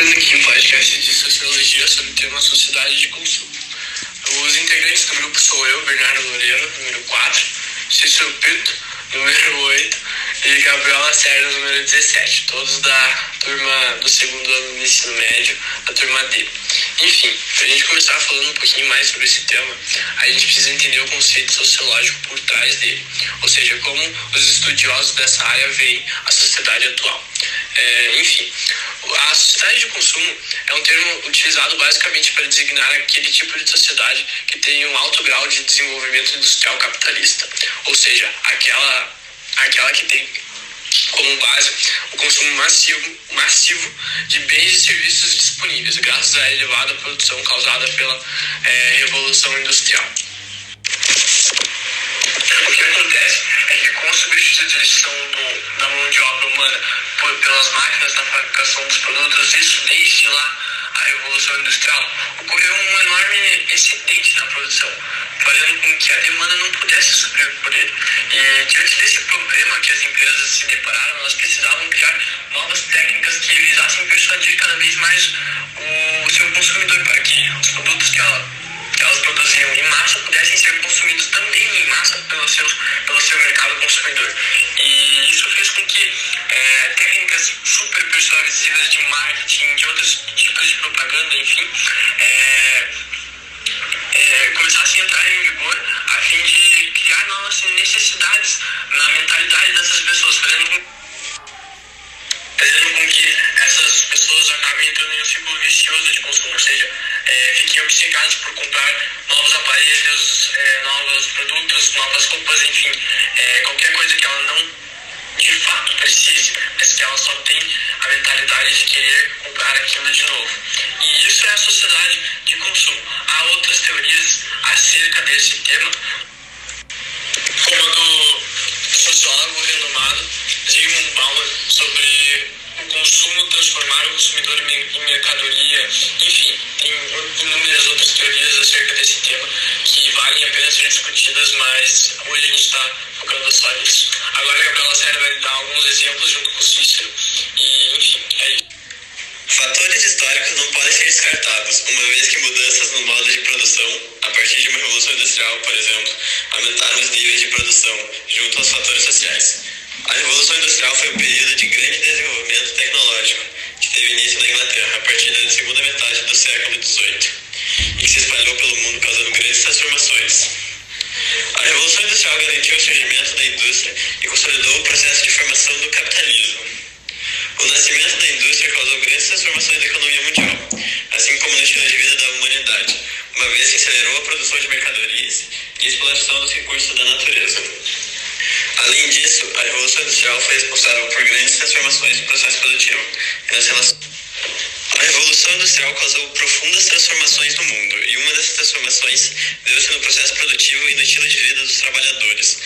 começando aqui um podcast de sociologia sobre o tema sociedade de consumo. Os integrantes do grupo sou eu, Bernardo Moreira, número 4, Cícero Pinto, número 8, e Gabriel Lacerda, número 17, todos da turma do segundo ano do ensino médio, da turma D. Enfim, para a gente começar falando um pouquinho mais sobre esse tema, a gente precisa entender o conceito sociológico por trás dele, ou seja, como os estudiosos dessa área veem a sociedade atual. É, enfim, a sociedade de consumo é um termo utilizado basicamente para designar aquele tipo de sociedade que tem um alto grau de desenvolvimento industrial capitalista, ou seja, aquela, aquela que tem como base o consumo massivo, massivo de bens e serviços disponíveis, graças à elevada produção causada pela é, Revolução Industrial. O que acontece é que com a substituição do, da mão por, pelas máquinas na fabricação dos produtos, isso desde lá a Revolução Industrial, ocorreu um enorme excedente na produção, fazendo com que a demanda não pudesse suprir por ele. E diante desse problema que as empresas se depararam, elas precisavam criar novas técnicas que visassem persuadir cada vez mais o seu consumidor para que os produtos que ela que elas produziam em massa pudessem ser consumidos também pelo seu, pelo seu mercado consumidor. E isso fez com que é, técnicas super persuasivas de marketing, de outros tipos de propaganda, enfim, entrando em um ciclo vicioso de consumo, ou seja, é, fiquem obcecados por comprar novos aparelhos, é, novos produtos, novas roupas, enfim, é, qualquer coisa que ela não de fato precise, mas que ela só tem a mentalidade de querer comprar aquilo de novo. E isso é a sociedade de consumo. Há outras teorias acerca desse tema, como a do sociólogo renomado Zygmunt Bauman sobre o consumo transformar o consumidor em mercadoria, enfim, tem inúmeras outras teorias acerca desse tema que valem a pena ser discutidas, mas hoje a gente está focando só nisso. Agora a Gabriela Sério vai dar alguns exemplos junto com o Cícero e, enfim, é isso. Fatores históricos não podem ser descartados, uma vez que mudanças no modo de produção, a partir de uma revolução industrial, por exemplo, aumentaram os níveis de produção, junto aos fatores sociais. A Revolução Industrial foi um período de grande desenvolvimento tecnológico, que teve início na Inglaterra da segunda metade do século XVIII, e se espalhou pelo mundo causando grandes transformações. A Revolução Industrial garantiu o surgimento da indústria e consolidou o processo de formação do capitalismo. O nascimento da indústria causou grandes transformações na economia mundial, assim como no estilo de vida da humanidade, uma vez que acelerou a produção de mercadorias e a exploração dos recursos da natureza. Além disso, a Revolução Industrial foi responsável por grandes transformações no processo produtivo e nas relações. Revolução Industrial causou profundas transformações no mundo, e uma dessas transformações deu-se no processo produtivo e no estilo de vida dos trabalhadores.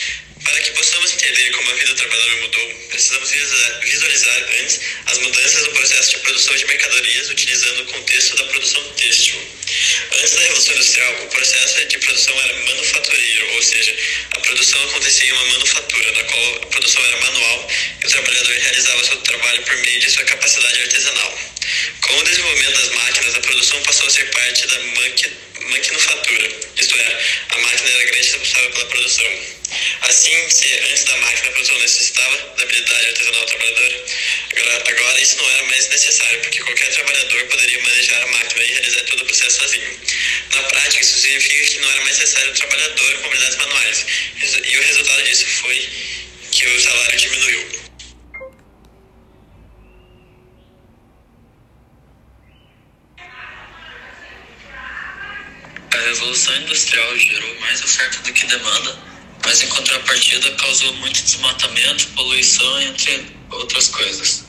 Para que possamos entender como a vida do trabalhador mudou, precisamos visualizar antes as mudanças no processo de produção de mercadorias utilizando o contexto da produção têxtil. Antes da Revolução Industrial, o processo de produção era manufatureiro, ou seja, a produção acontecia em uma manufatura, na qual a produção era manual e o trabalhador realizava seu trabalho por meio de sua capacidade artesanal. Com o desenvolvimento das máquinas, a produção passou a ser parte da maquinofatura, isto é, a máquina era grande responsável pela produção. Assim, se antes da máquina a produção necessitava da habilidade artesanal do trabalhador, agora, agora isso não era mais necessário, porque qualquer trabalhador poderia manejar a máquina e realizar todo o processo sozinho. Na prática, isso significa que não era mais necessário o trabalhador com habilidades manuais, e o resultado disso foi que o salário diminuiu. A Revolução Industrial gerou mais oferta do que demanda, mas em contrapartida causou muito desmatamento, poluição, entre outras coisas.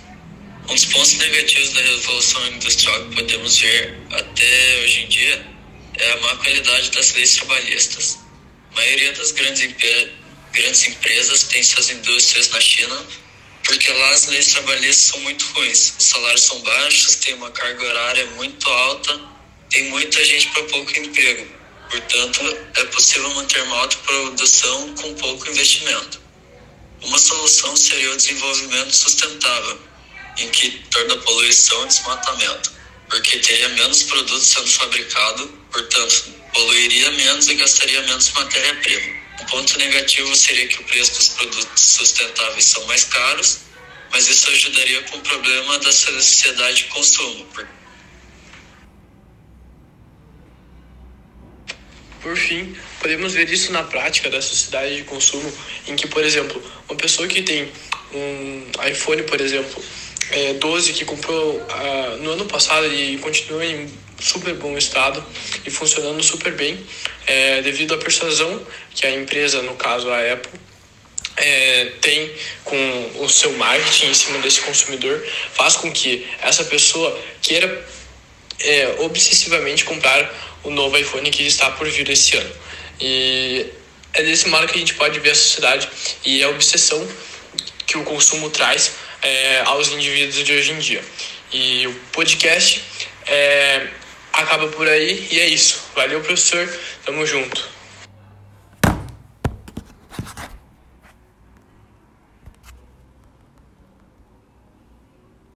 Um dos pontos negativos da Revolução Industrial que podemos ver até hoje em dia é a má qualidade das leis trabalhistas. A maioria das grandes, grandes empresas tem suas indústrias na China porque lá as leis trabalhistas são muito ruins. Os salários são baixos, tem uma carga horária muito alta tem muita gente para pouco emprego. Portanto, é possível manter uma alta produção com pouco investimento. Uma solução seria o desenvolvimento sustentável, em que torna poluição e desmatamento. porque teria menos produtos sendo fabricado, portanto, poluiria menos e gastaria menos matéria-prima. Um ponto negativo seria que o preço dos produtos sustentáveis são mais caros, mas isso ajudaria com o problema da sociedade de consumo. Por fim, podemos ver isso na prática da sociedade de consumo, em que, por exemplo, uma pessoa que tem um iPhone, por exemplo, é, 12 que comprou uh, no ano passado e continua em super bom estado e funcionando super bem, é, devido à persuasão que a empresa, no caso a Apple, é, tem com o seu marketing em cima desse consumidor, faz com que essa pessoa queira é, obsessivamente comprar o novo iPhone que está por vir esse ano. E é desse modo que a gente pode ver a sociedade e a obsessão que o consumo traz é, aos indivíduos de hoje em dia. E o podcast é, acaba por aí e é isso. Valeu, professor. Tamo junto.